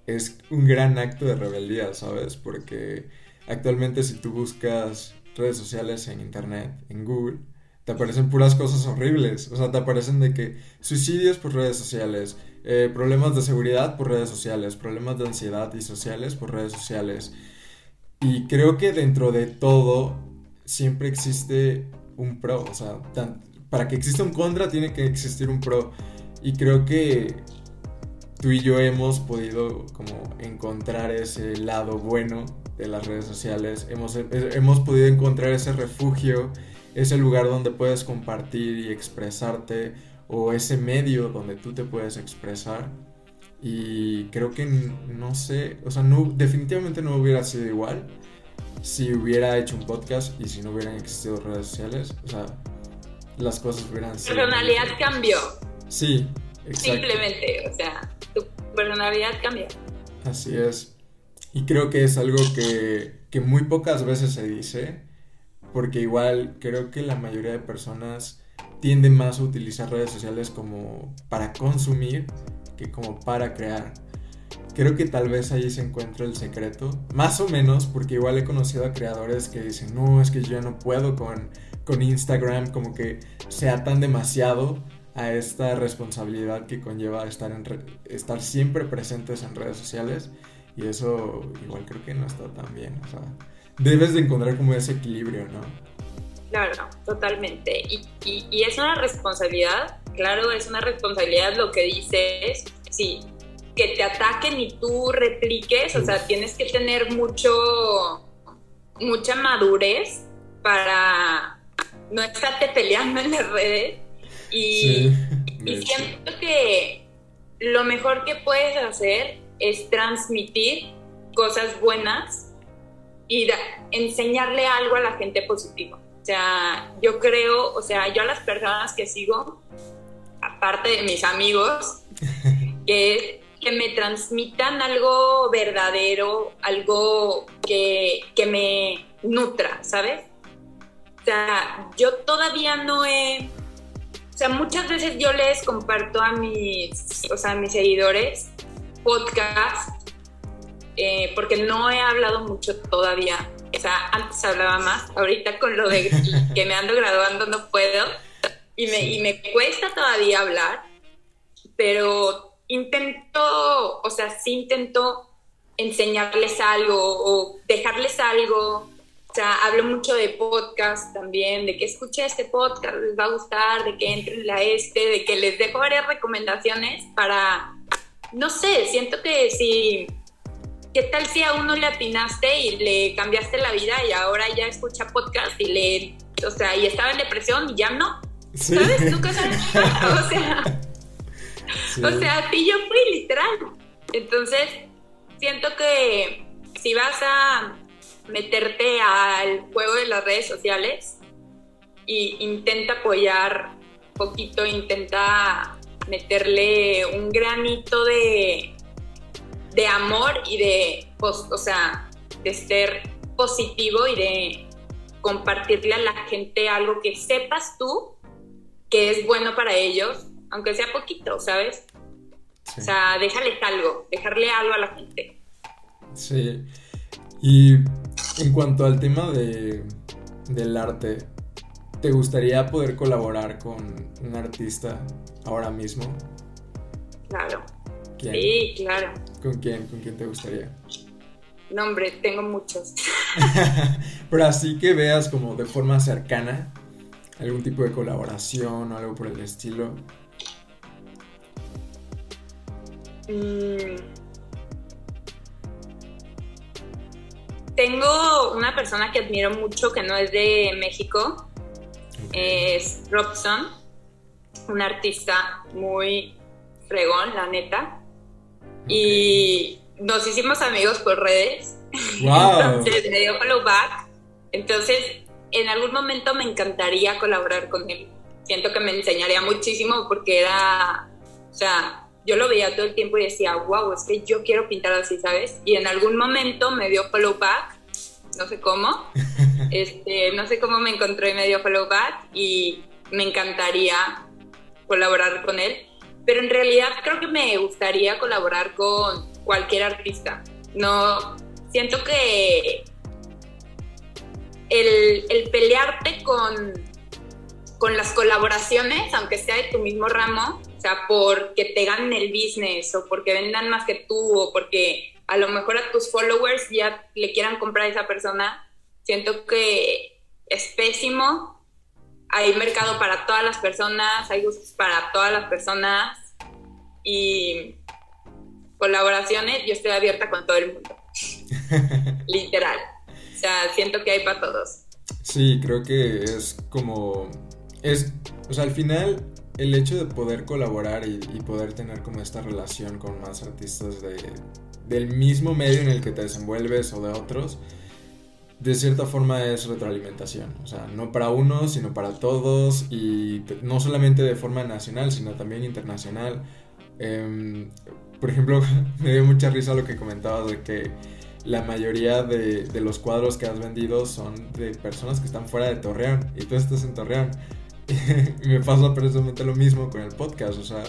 es un gran acto de rebeldía, ¿sabes? Porque actualmente si tú buscas redes sociales en internet, en Google, te aparecen puras cosas horribles. O sea, te aparecen de que suicidios por redes sociales, eh, problemas de seguridad por redes sociales, problemas de ansiedad y sociales por redes sociales. Y creo que dentro de todo siempre existe un pro. O sea, para que exista un contra tiene que existir un pro. Y creo que tú y yo hemos podido como encontrar ese lado bueno de las redes sociales. Hemos, hemos podido encontrar ese refugio, ese lugar donde puedes compartir y expresarte o ese medio donde tú te puedes expresar. Y creo que no sé, o sea, no, definitivamente no hubiera sido igual si hubiera hecho un podcast y si no hubieran existido redes sociales. O sea, las cosas hubieran sido. Personalidad cambió. Sí, exacto. Simplemente, o sea, tu personalidad cambió. Así es. Y creo que es algo que, que muy pocas veces se dice, porque igual creo que la mayoría de personas tiende más a utilizar redes sociales como para consumir que como para crear. Creo que tal vez ahí se encuentra el secreto, más o menos, porque igual he conocido a creadores que dicen, no, es que yo no puedo con, con Instagram, como que sea tan demasiado a esta responsabilidad que conlleva estar, en estar siempre presentes en redes sociales. Y eso igual creo que no está tan bien. O sea, debes de encontrar como ese equilibrio, ¿no? Claro, totalmente. Y, y, es una responsabilidad, claro, es una responsabilidad lo que dices, sí, que te ataquen y tú repliques, o sea, tienes que tener mucho, mucha madurez para no estarte peleando en las redes. Y, y siento que lo mejor que puedes hacer es transmitir cosas buenas y enseñarle algo a la gente positivo. O sea, yo creo, o sea, yo a las personas que sigo, aparte de mis amigos, que, que me transmitan algo verdadero, algo que, que me nutra, ¿sabes? O sea, yo todavía no he... O sea, muchas veces yo les comparto a mis, o sea, a mis seguidores podcast, eh, porque no he hablado mucho todavía sea, antes hablaba más, ahorita con lo de que me ando graduando no puedo y me, y me cuesta todavía hablar, pero intento, o sea, sí intento enseñarles algo o dejarles algo. O sea, hablo mucho de podcast también, de que escuche este podcast, les va a gustar, de que entren a este, de que les dejo varias recomendaciones para, no sé, siento que si ¿qué tal si a uno le atinaste y le cambiaste la vida y ahora ya escucha podcast y le, o sea, y estaba en depresión y ya no? ¿Sabes? Nunca sabes. o sea, o sea, así yo fui literal. Entonces, siento que si vas a meterte al juego de las redes sociales y intenta apoyar poquito, intenta meterle un granito de de amor y de, o sea, de ser positivo y de compartirle a la gente algo que sepas tú que es bueno para ellos, aunque sea poquito, ¿sabes? O sea, déjales algo, dejarle algo a la gente. Sí. Y en cuanto al tema de, del arte, ¿te gustaría poder colaborar con un artista ahora mismo? Claro. Sí, claro. ¿Con quién? ¿Con quién te gustaría? No, hombre, tengo muchos. Pero así que veas como de forma cercana algún tipo de colaboración o algo por el estilo. Mm. Tengo una persona que admiro mucho que no es de México. Es Robson, un artista muy fregón, la neta. Y nos hicimos amigos por redes. Entonces me dio follow back. Entonces, en algún momento me encantaría colaborar con él. Siento que me enseñaría muchísimo porque era, o sea, yo lo veía todo el tiempo y decía, wow, es que yo quiero pintar así, ¿sabes? Y en algún momento me dio follow back, no sé cómo, este, no sé cómo me encontró y me dio follow back y me encantaría colaborar con él pero en realidad creo que me gustaría colaborar con cualquier artista. No, siento que el, pelearte con, con las colaboraciones, aunque sea de tu mismo ramo, o sea, porque te ganen el business o porque vendan más que tú o porque a lo mejor a tus followers ya le quieran comprar a esa persona, siento que es pésimo. Hay mercado para todas las personas, hay gustos para todas las personas y colaboraciones, yo estoy abierta con todo el mundo. Literal. O sea, siento que hay para todos. Sí, creo que es como es, o sea, al final el hecho de poder colaborar y, poder tener como esta relación con más artistas de, del mismo medio en el que te desenvuelves o de otros, de cierta forma es retroalimentación. O sea, no para uno, sino para todos y no solamente de forma nacional, sino también internacional. Em, por ejemplo, me dio mucha risa lo que comentabas de que la mayoría de, de, los cuadros que has vendido son de personas que están fuera de Torreón y tú estás en Torreón. me pasa precisamente lo mismo con el podcast. O sea,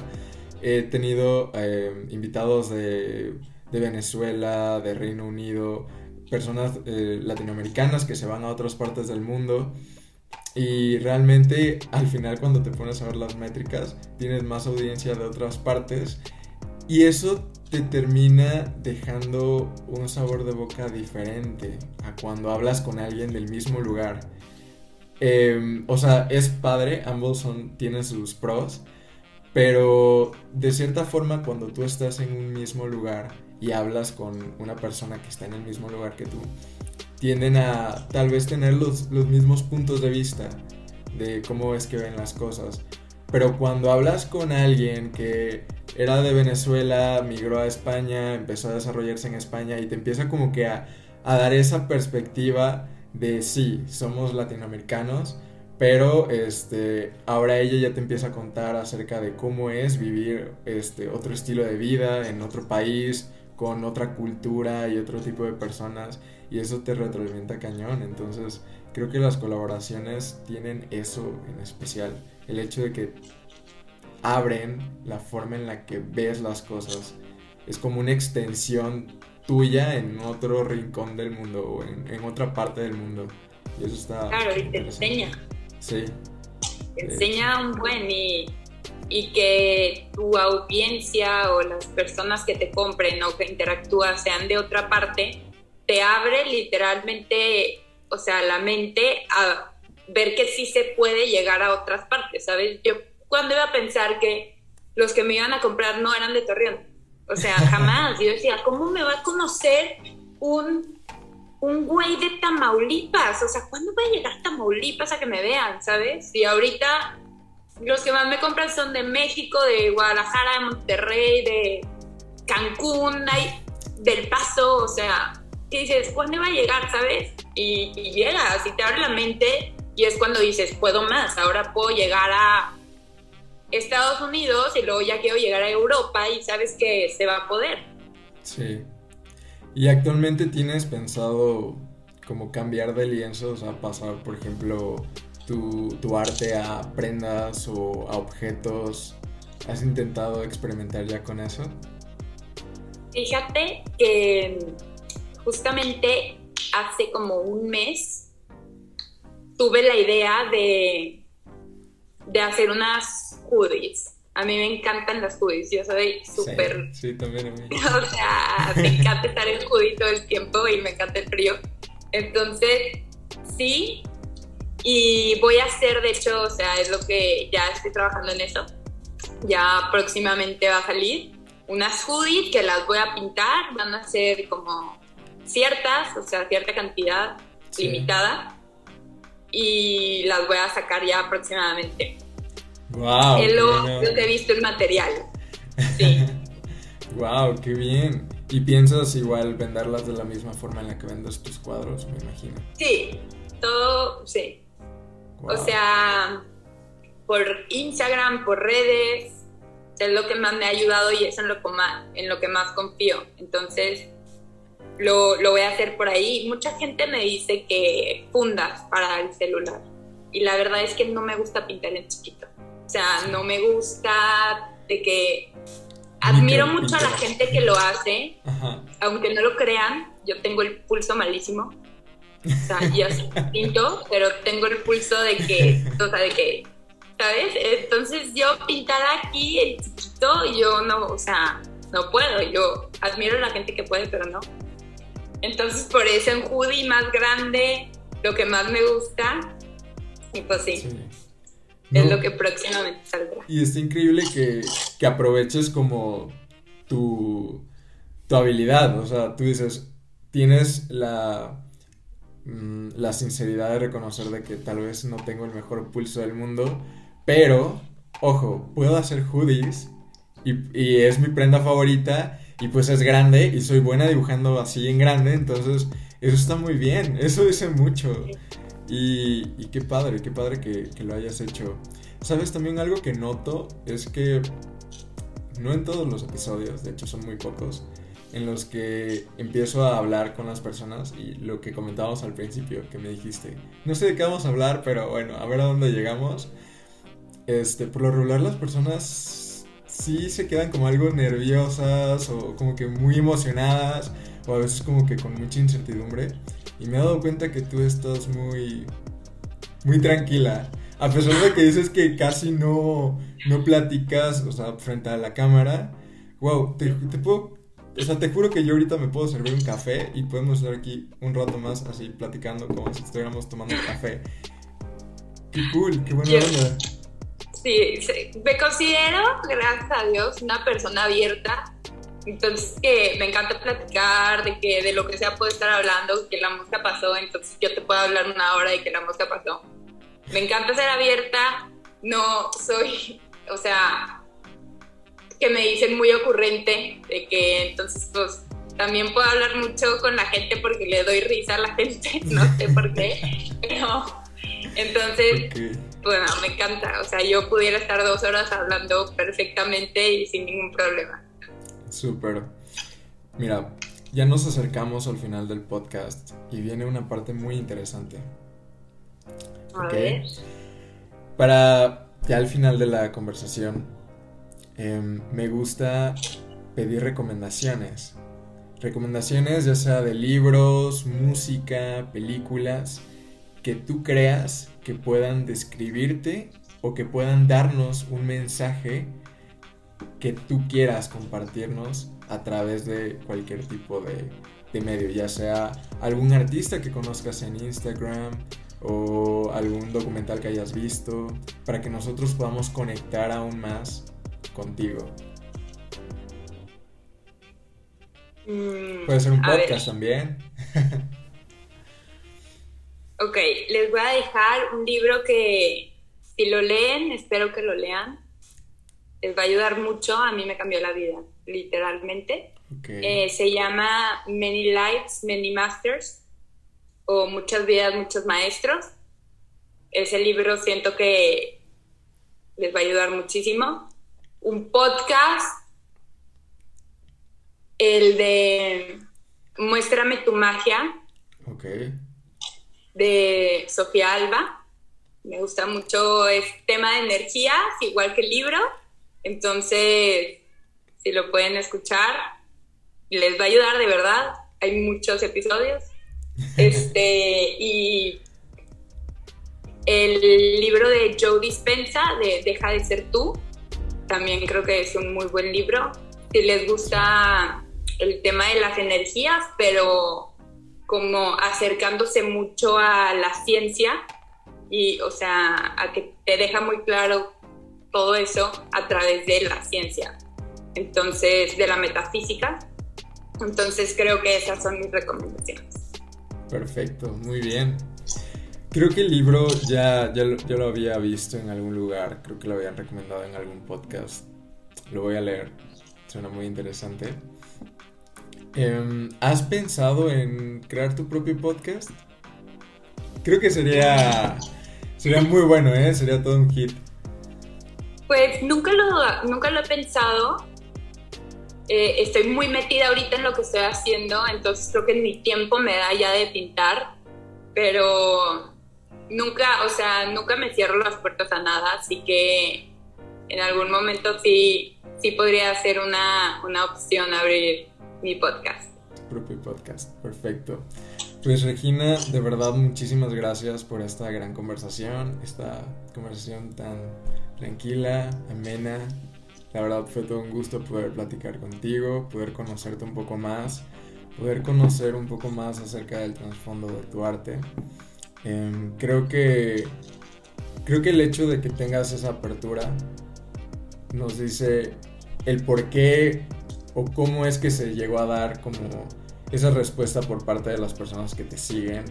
he tenido eh, invitados de, Venezuela, de Reino Unido, personas eh, latinoamericanas que se van a otras partes del mundo. Y realmente al final cuando te pones a ver las métricas, tienes más audiencia de otras partes. Y eso te termina dejando un sabor de boca diferente a cuando hablas con alguien del mismo lugar Em, o sea, es padre, ambos son, tienen sus pros, pero de cierta forma cuando tú estás en un mismo lugar y hablas con una persona que está en el mismo lugar que tú, tienden a tal vez tener los, los mismos puntos de vista de cómo es que ven las cosas. Pero cuando hablas con alguien que era de Venezuela, migró a España, empezó a desarrollarse en España y te empieza como que a, a dar esa perspectiva de sí, somos latinoamericanos, pero este, ahora ella ya te empieza a contar acerca de cómo es vivir este, otro estilo de vida en otro país, con otra cultura y otro tipo de personas, y eso te retroalimenta cañón. Entonces, creo que las colaboraciones tienen eso en especial, el hecho de que abren la forma en la que ves las cosas. Es como una extensión tuya en otro rincón del mundo o en, otra parte del mundo. Y eso está. Claro, y te enseña. Sí. Te enseña un buen y, y que tu audiencia o las personas que te compren o que interactúas sean de otra parte, te abre literalmente, o sea, la mente a ver que sí se puede llegar a otras partes, ¿sabes? Yo cuando iba a pensar que los que me iban a comprar no eran de Torreón, o sea, jamás. Yo decía, ¿cómo me va a conocer un, un güey de Tamaulipas? O sea, ¿cuándo va a llegar Tamaulipas a que me vean, sabes? Y ahorita los que más me compran son de México, de Guadalajara, de Monterrey, de Cancún, del Paso, o sea, ¿qué dices, ¿cuándo va a llegar, sabes? Y, y llega, así te abre la mente y es cuando dices, puedo más, ahora puedo llegar a Estados Unidos y luego ya quiero llegar a Europa y sabes que se va a poder. Sí. ¿Y actualmente tienes pensado como cambiar de lienzos a pasar, por ejemplo, tu, tu arte a prendas o a objetos? ¿Has intentado experimentar ya con eso? Fíjate que justamente hace como un mes tuve la idea de, de hacer unas hoodies. A mí me encantan las hoodies, yo soy súper... Sí, también a mí. o sea, me encanta estar en hoodie todo el tiempo y me encanta el frío. Entonces, sí, y voy a hacer, de hecho, o sea, es lo que ya estoy trabajando en eso. Ya próximamente va a salir unas hoodies que las voy a pintar, van a ser como ciertas, o sea, cierta cantidad limitada, y las voy a sacar ya próximamente. Wow. Es lo, que he visto el material. Sí. wow, qué bien. ¿Y piensas igual venderlas de la misma forma en la que vendes tus cuadros, me imagino? Sí, todo, sí. O sea, por Instagram, por redes, es lo que más me ha ayudado y es en lo que más, en lo que más confío. Entonces, lo, lo voy a hacer por ahí. Mucha gente me dice que fundas para el celular. Y la verdad es que no me gusta pintar en chiquito. O sea, no me gusta de que admiro mucho a la gente que lo hace, aunque no lo crean, yo tengo el pulso malísimo. O sea, yo pinto, pero tengo el pulso de que, o sea, de que ¿sabes? Entonces yo pintar aquí el chiquito, yo no, o sea, no puedo. Yo admiro a la gente que puede, pero no. Entonces por eso en hoodie más grande, lo que más me gusta, y pues sí. Es lo que próximamente saldrá. Y está increíble que, que aproveches como tu, tu habilidad. O sea, tú dices, tienes la, mm, la sinceridad de reconocer de que tal vez no tengo el mejor pulso del mundo, pero, ojo, puedo hacer hoodies y, y es mi prenda favorita y pues es grande y soy buena dibujando así en grande, entonces eso está muy bien, eso dice mucho. Y, y qué padre, qué padre que, que, lo hayas hecho. ¿Sabes? También algo que noto es que no en todos los episodios, de hecho son muy pocos, en los que empiezo a hablar con las personas y lo que comentábamos al principio, que me dijiste, no sé de qué vamos a hablar, pero bueno, a ver a dónde llegamos. Este, por lo regular las personas sí se quedan como algo nerviosas o como que muy emocionadas o a veces como que con mucha incertidumbre. Y me he dado cuenta que tú estás muy, muy tranquila. A pesar de que dices que casi no, no platicas, o sea, frente a la cámara. Wow, te, te puedo o sea, te juro que yo ahorita me puedo servir un café y podemos estar aquí un rato más así platicando como si estuviéramos tomando café. Qué cool, qué buena onda. Sí, me considero, gracias a Dios, una persona abierta entonces, que me encanta platicar de que de lo que sea puedo estar hablando, que la música pasó, entonces yo te puedo hablar una hora de que la música pasó. Me encanta ser abierta, no soy, o sea, que me dicen muy ocurrente, de que entonces, pues, también puedo hablar mucho con la gente porque le doy risa a la gente, no sé por qué, pero entonces, bueno, me encanta, o sea, yo pudiera estar dos horas hablando perfectamente y sin ningún problema. Súper. Mira, ya nos acercamos al final del podcast y viene una parte muy interesante. A ver. Para ya al final de la conversación, em, me gusta pedir recomendaciones. Recomendaciones ya sea de libros, música, películas, que tú creas que puedan describirte o que puedan darnos un mensaje que tú quieras compartirnos a través de cualquier tipo de, medio, ya sea algún artista que conozcas en Instagram o algún documental que hayas visto, para que nosotros podamos conectar aún más contigo. Mm, Puede ser un podcast también. ok, les voy a dejar un libro que si lo leen, espero que lo lean les va a ayudar mucho. A mí me cambió la vida, literalmente. Eh, se llama Many Lives, Many Masters, o Muchas vidas, muchos maestros. Ese libro siento que les va a ayudar muchísimo. Un podcast, el de Muéstrame tu magia, de Sofía Alba. Me gusta mucho este tema de energías, igual que el libro. Entonces, si lo pueden escuchar, les va a ayudar de verdad. Hay muchos episodios. Este, y el libro de Joe Dispensa, de Deja de ser tú, también creo que es un muy buen libro. Si les gusta el tema de las energías, pero como acercándose mucho a la ciencia y, o sea, a que te deja muy claro todo eso a través de la ciencia, entonces de la metafísica. Entonces creo que esas son mis recomendaciones. Perfecto, muy bien. Creo que el libro ya, ya, lo había visto en algún lugar, creo que lo habían recomendado en algún podcast. Lo voy a leer, suena muy interesante. Em, ¿Has pensado en crear tu propio podcast? Creo que sería, sería muy bueno, ¿eh? Sería todo un hit. Pues nunca lo, nunca lo he pensado. Eh, estoy muy metida ahorita en lo que estoy haciendo, entonces creo que mi tiempo me da ya de pintar, pero nunca, o sea, nunca me cierro las puertas a nada, así que en algún momento sí, sí podría ser una, una opción abrir mi podcast. propio podcast, perfecto. Pues Regina, de verdad muchísimas gracias por esta gran conversación, esta conversación tan tranquila, amena. La verdad fue todo un gusto poder platicar contigo, poder conocerte un poco más, poder conocer un poco más acerca del trasfondo de tu arte. Em, creo que creo que el hecho de que tengas esa apertura nos dice el por qué o cómo es que se llegó a dar como esa respuesta por parte de las personas que te siguen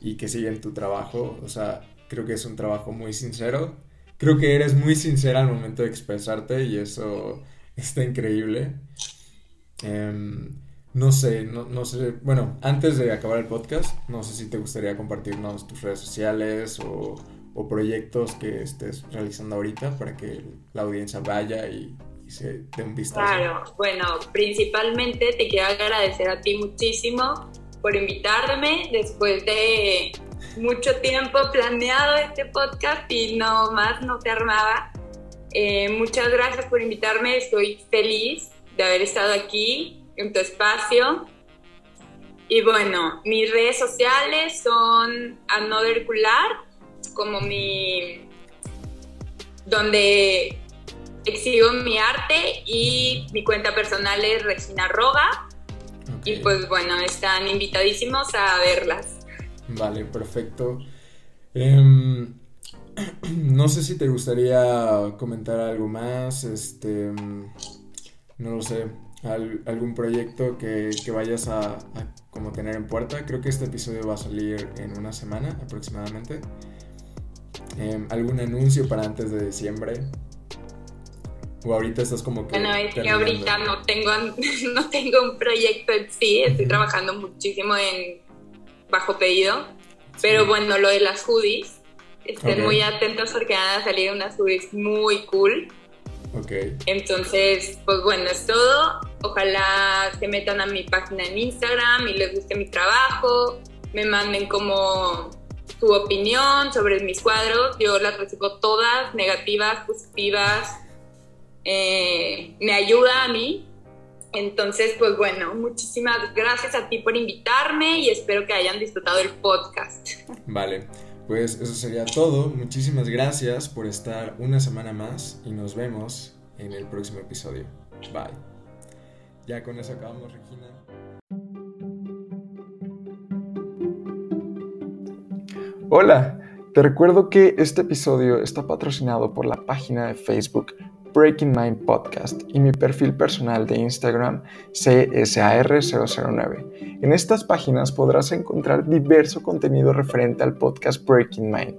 y que siguen tu trabajo. O sea, creo que es un trabajo muy sincero. Creo que eres muy sincera al momento de expresarte y eso está increíble. Em, no sé, no, sé. Bueno, antes de acabar el podcast, no sé si te gustaría compartirnos tus redes sociales o, proyectos que estés realizando ahorita para que la audiencia vaya y se un vistazo. Claro, bueno, principalmente te quiero agradecer a ti muchísimo por invitarme después de mucho tiempo planeado este podcast y no más no te armaba. Eh, muchas gracias por invitarme, estoy feliz de haber estado aquí en tu espacio. Y bueno, mis redes sociales son Another como mi donde exhibo mi arte y mi cuenta personal es Regina Roga. Y pues bueno, están invitadísimos a verlas. Vale, perfecto. Em, no sé si te gustaría comentar algo más, este, no lo sé, algún proyecto que, vayas a, como tener en puerta. Creo que este episodio va a salir en una semana aproximadamente. Em, algún anuncio para antes de diciembre. O ahorita estás como que. Bueno, es que ahorita no tengo, no tengo un proyecto en sí, estoy trabajando muchísimo en bajo pedido. Pero bueno, lo de las hoodies, estén muy atentos porque van a salir unas hoodies muy cool. Ok. Entonces, pues bueno, es todo. Ojalá se metan a mi página en Instagram y les guste mi trabajo. Me manden como su opinión sobre mis cuadros. Yo las recibo todas, negativas, positivas eh, me ayuda a mí. Entonces, pues bueno, muchísimas gracias a ti por invitarme y espero que hayan disfrutado el podcast. Vale, pues eso sería todo. Muchísimas gracias por estar una semana más y nos vemos en el próximo episodio. Bye. Ya con eso acabamos, Regina. Hola, te recuerdo que este episodio está patrocinado por la página de Facebook Breaking Mind Podcast y mi perfil personal de Instagram CSAR009. En estas páginas podrás encontrar diverso contenido referente al podcast Breaking Mind.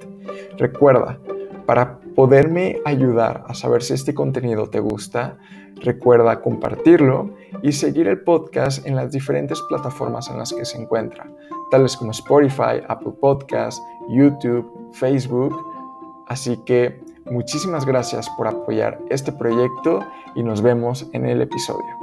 Recuerda, para poderme ayudar a saber si este contenido te gusta, recuerda compartirlo y seguir el podcast en las diferentes plataformas en las que se encuentra, tales como Spotify, Apple Podcasts, YouTube, Facebook. Así que Muchísimas gracias por apoyar este proyecto y nos vemos en el episodio.